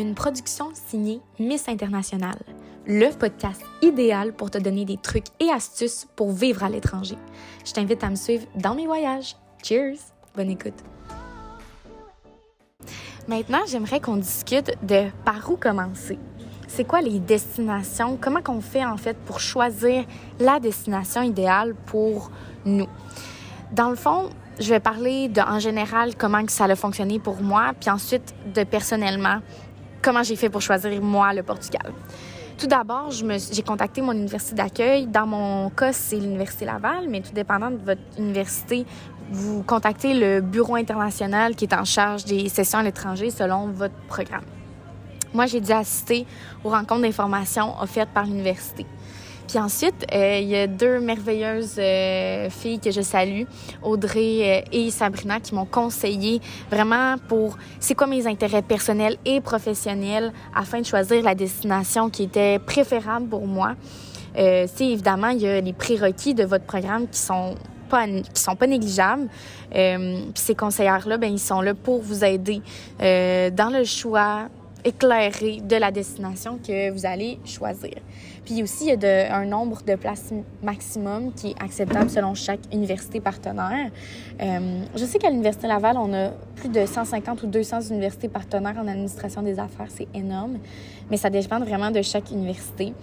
une production signée Miss International, le podcast idéal pour te donner des trucs et astuces pour vivre à l'étranger. Je t'invite à me suivre dans mes voyages. Cheers! Bonne écoute! Maintenant, j'aimerais qu'on discute de par où commencer. C'est quoi les destinations? Comment qu'on fait en fait pour choisir la destination idéale pour nous? Dans le fond, je vais parler de, en général comment que ça a fonctionné pour moi, puis ensuite de personnellement comment j'ai fait pour choisir moi le Portugal. Tout d'abord, j'ai contacté mon université d'accueil. Dans mon cas, c'est l'Université Laval, mais tout dépendant de votre université, vous contactez le bureau international qui est en charge des sessions à l'étranger selon votre programme. Moi, j'ai dû assister aux rencontres d'information offertes par l'université. Puis ensuite, euh, il y a deux merveilleuses euh, filles que je salue, Audrey euh, et Sabrina, qui m'ont conseillé vraiment pour c'est quoi mes intérêts personnels et professionnels afin de choisir la destination qui était préférable pour moi. Euh, évidemment, il y a les prérequis de votre programme qui sont pas, qui sont pas négligeables. Puis ces conseillères-là, ben ils sont là pour vous aider dans le choix éclairé de la destination que vous allez choisir. Puis aussi, il y a un nombre de places maximum qui est acceptable selon chaque université partenaire. Euh, je sais qu'à l'Université Laval, on a plus de 150 ou 200 universités partenaires en administration des affaires. C'est énorme, mais ça dépend vraiment de chaque université.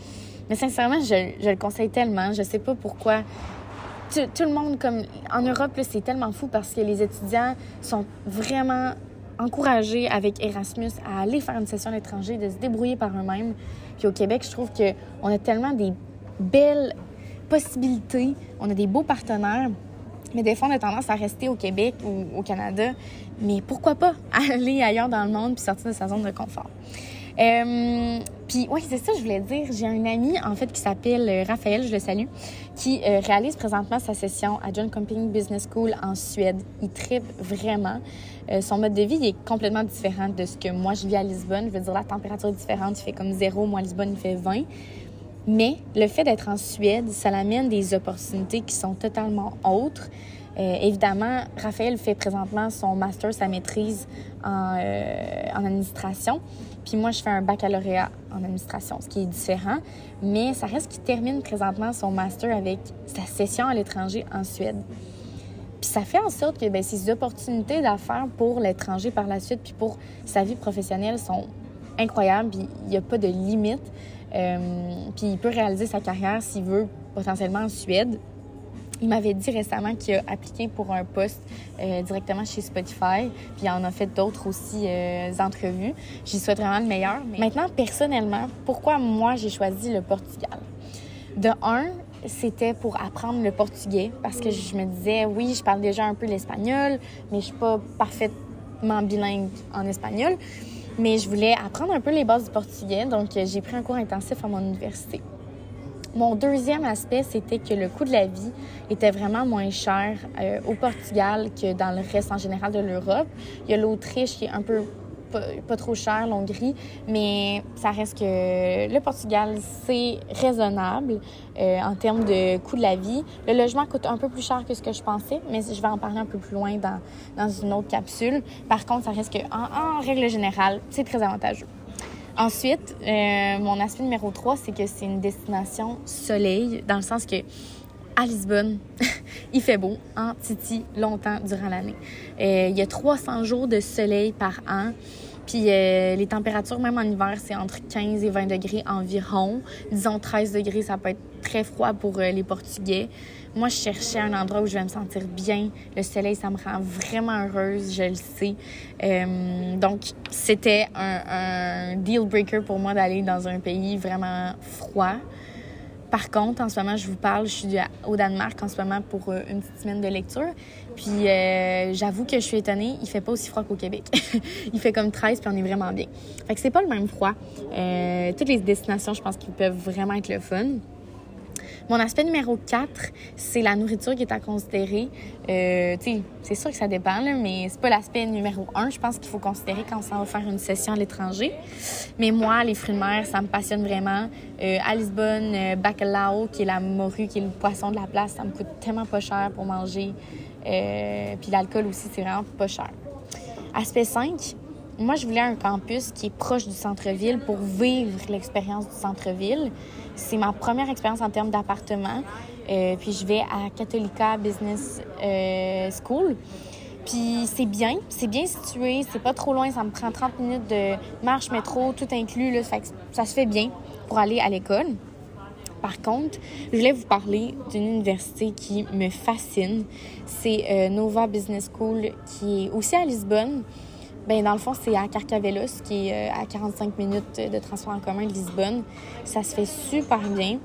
Mais sincèrement, je, je le conseille tellement. Je sais pas pourquoi tout, tout, le monde, comme en Europe, c'est tellement fou parce que les étudiants sont vraiment encouragés avec Erasmus à aller faire une session à l'étranger, de se débrouiller par eux-mêmes. Puis au Québec, je trouve qu'on a tellement des belles possibilités, on a des beaux partenaires, mais des fois, on a tendance à rester au Québec ou au Canada. Mais pourquoi pas aller ailleurs dans le monde puis sortir de sa zone de confort? Euh, puis oui, c'est ça je voulais dire. J'ai un ami en fait qui s'appelle euh, Raphaël, je le salue, qui euh, réalise présentement sa session à John Comping Business School en Suède. Il tripe vraiment. Son mode de vie est complètement différent de ce que moi je vis à Lisbonne. Je veux dire, la température est différente. Il fait comme zéro. Moi, à Lisbonne, il fait 20. Mais le fait d'être en Suède, ça l'amène des opportunités qui sont totalement autres. Évidemment, Raphaël fait présentement son master, sa maîtrise en, en, administration. Puis moi, je fais un baccalauréat en administration, ce qui est différent. Mais ça reste qu'il termine présentement son master avec sa session à l'étranger en Suède. Puis ça fait en sorte que ben, ces opportunités d'affaires pour l'étranger par la suite, puis pour sa vie professionnelle sont incroyables. Puis il n'y a pas de limite. Euh, puis il peut réaliser sa carrière s'il veut potentiellement en Suède il m'avait dit récemment qu'il a appliqué pour un poste euh, directement chez Spotify, puis il en a fait d'autres aussi euh, entrevues. J'y souhaite vraiment le meilleur. Maintenant, personnellement, pourquoi moi j'ai choisi le Portugal? De un, c'était pour apprendre le portugais parce que je me disais, oui, je parle déjà un peu l'espagnol, mais je suis pas parfaitement bilingue en espagnol. Mais je voulais apprendre un peu les bases du portugais, donc j'ai pris un cours intensif à mon université. Mon deuxième aspect, c'était que le coût de la vie était vraiment moins cher euh, au Portugal que dans le reste en général de l'Europe. Il y a l'Autriche qui est un peu pas, trop cher, l'Hongrie, mais ça reste que le Portugal, c'est raisonnable euh, en termes de coût de la vie. Le logement coûte un peu plus cher que ce que je pensais, mais je vais en parler un peu plus loin dans, dans une autre capsule. Par contre, ça reste que en, en règle générale, c'est très avantageux. Ensuite, euh, mon aspect numéro 3, c'est que c'est une destination soleil, dans le sens que à Lisbonne, il fait beau en Titi longtemps durant l'année. Euh, il y a 300 jours de soleil par an. Puis euh, les températures, même en hiver, c'est entre 15 et 20 degrés environ. Disons 13 degrés, ça peut être très froid pour les Portugais. Moi, je cherchais un endroit où je vais me sentir bien. Le soleil, ça me rend vraiment heureuse, je le sais. Euh, donc, c'était un, deal breaker pour moi d'aller dans un pays vraiment froid. Par contre, en ce moment, je vous parle, je suis au Danemark en ce moment pour euh, une petite semaine de lecture. Puis euh, j'avoue que je suis étonnée, il fait pas aussi froid qu'au Québec. il fait comme 13 puis on est vraiment bien. Fait que c'est pas le même froid. Toutes les destinations, je pense qu'ils peuvent vraiment être le fun. Mon aspect numéro 4, c'est la nourriture qui est à considérer. Euh, c'est sûr que ça dépend, là, mais c'est pas l'aspect numéro 1. Je pense qu'il faut considérer quand on va faire une session à l'étranger. Mais moi, les fruits de mer, ça me passionne vraiment. Euh, à Lisbonne, euh, bacalao, qui est la morue, qui est le poisson de la place, ça me coûte tellement pas cher pour manger. Euh, puis l'alcool aussi, c'est vraiment pas cher. Aspect 5, moi, je voulais un campus qui est proche du centre-ville pour vivre l'expérience du centre-ville. C'est ma première expérience en termes d'appartement. Euh, puis je vais à Catholica Business euh, School. Puis c'est bien, c'est bien situé, c'est pas trop loin, ça me prend 30 minutes de marche, métro, tout inclus, là, ça, ça se fait bien pour aller à l'école. Par contre, je voulais vous parler d'une université qui me fascine. C'est euh, Nova Business School qui est aussi à Lisbonne. Ben, dans le fond, c'est à Carcavelos, qui est euh, à 45 minutes de transport en commun de Lisbonne. Ça se fait super bien.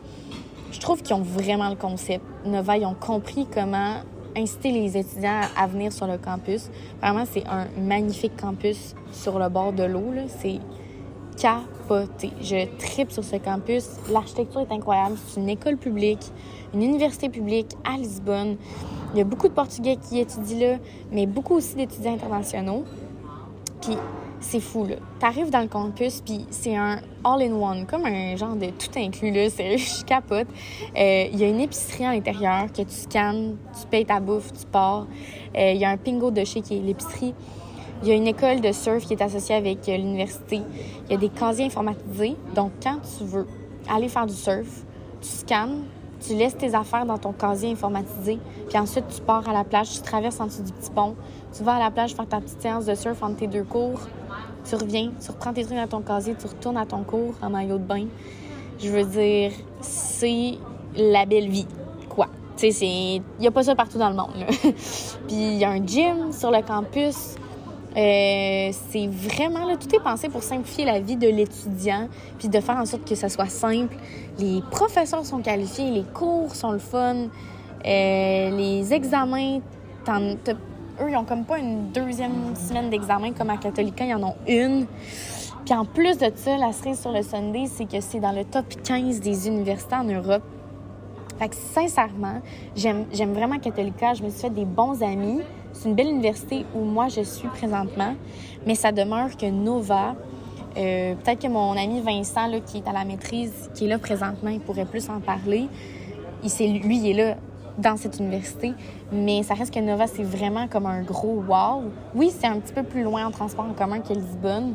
Je trouve qu'ils ont vraiment le concept. Nova, ils ont compris comment inciter les étudiants à venir sur le campus. Vraiment, c'est un magnifique campus sur le bord de l'eau. C'est capoté. Je tripe sur ce campus. L'architecture est incroyable. C'est une école publique, une université publique à Lisbonne. Il y a beaucoup de Portugais qui étudient là, mais beaucoup aussi d'étudiants internationaux. Puis c'est fou, là. T'arrives dans le campus, puis c'est un all-in-one, comme un genre de tout inclus, là. C'est je capote. Euh, il y a une épicerie à l'intérieur que tu scannes, tu payes ta bouffe, tu pars. Euh, il y a un pingo de chez qui est l'épicerie. Il y a une école de surf qui est associée avec euh, l'université. Il y a des casiers informatisés. Donc, quand tu veux aller faire du surf, tu scannes, tu laisses tes affaires dans ton casier informatisé, puis ensuite tu pars à la plage, tu traverses en dessous du petit pont, tu vas à la plage faire ta petite séance de surf entre tes deux cours, tu reviens, tu reprends tes trucs dans ton casier, tu retournes à ton cours en maillot de bain. Je veux dire, c'est la belle vie, quoi. Tu sais, il n'y a pas ça partout dans le monde. puis il y a un gym sur le campus. Euh, c'est vraiment là, tout est pensé pour simplifier la vie de l'étudiant, puis de faire en sorte que ça soit simple. Les professeurs sont qualifiés, les cours sont le fun, euh, les examens, eux, ils ont comme pas une deuxième semaine d'examen comme à Catholica, ils en ont une. Puis en plus de ça, la cerise sur le Sunday, c'est que c'est dans le top 15 des universités en Europe. Fait que sincèrement, j'aime vraiment Catholica. Je me suis fait des bons amis. C'est une belle université où moi je suis présentement, mais ça demeure que Nova, euh, peut-être que mon ami Vincent, là, qui est à la maîtrise, qui est là présentement, il pourrait plus en parler. Il, lui, il est là dans cette université, mais ça reste que Nova, c'est vraiment comme un gros wow. Oui, c'est un petit peu plus loin en transport en commun que Lisbonne,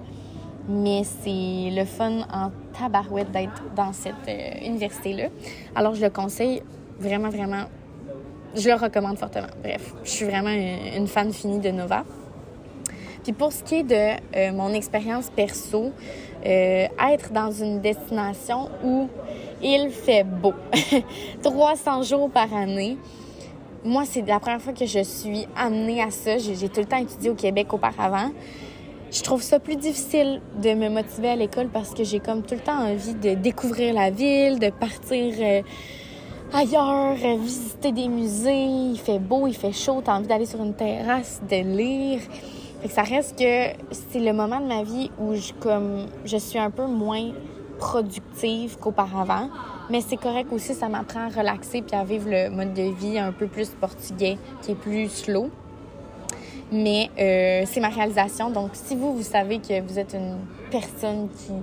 mais c'est le fun en tabarouette d'être dans cette euh, université-là. Alors, je le conseille vraiment, vraiment je le recommande fortement. Bref, je suis vraiment une fan finie de Nova. Puis pour ce qui est de euh, mon expérience perso, euh, être dans une destination où il fait beau, 300 jours par année, moi, c'est la première fois que je suis amenée à ça. J'ai tout le temps étudié au Québec auparavant. Je trouve ça plus difficile de me motiver à l'école parce que j'ai comme tout le temps envie de découvrir la ville, de partir... Euh, ailleurs, visiter des musées, il fait beau, il fait chaud, t'as envie d'aller sur une terrasse, de lire. Fait ça reste que c'est le moment de ma vie où je, comme, je suis un peu moins productive qu'auparavant. Mais c'est correct aussi, ça m'apprend à relaxer puis à vivre le mode de vie un peu plus portugais, qui est plus slow. Mais euh, c'est ma réalisation. Donc, si vous, vous savez que vous êtes une personne qui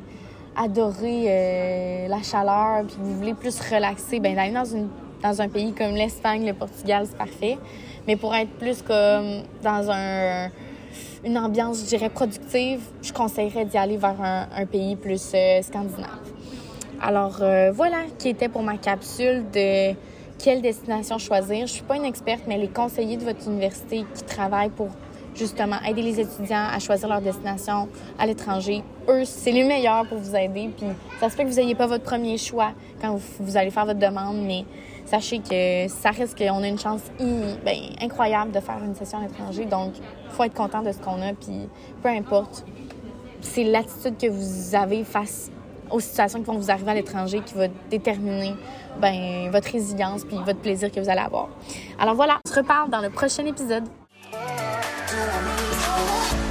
adorer euh, la chaleur, puis vous voulez plus relaxer, ben d'aller dans une dans un pays comme l'Espagne, le Portugal, c'est parfait. Mais pour être plus comme dans un une ambiance, je dirais, productive, je conseillerais d'y aller vers un, pays plus euh, scandinave. Alors euh, voilà qui était pour ma capsule de quelle destination choisir. Je suis pas une experte, mais les conseillers de votre université qui travaillent pour justement aider les étudiants à choisir leur destination à l'étranger. Eux, c'est les meilleurs pour vous aider. Puis ça se fait que vous n'ayez pas votre premier choix quand vous, allez faire votre demande, mais sachez que ça risque qu'on a une chance ben, incroyable de faire une session à l'étranger. Donc, faut être content de ce qu'on a. Puis peu importe, c'est l'attitude que vous avez face aux situations qui vont vous arriver à l'étranger qui va déterminer ben, votre résilience puis votre plaisir que vous allez avoir. Alors voilà, on se reparle dans le prochain épisode. to me.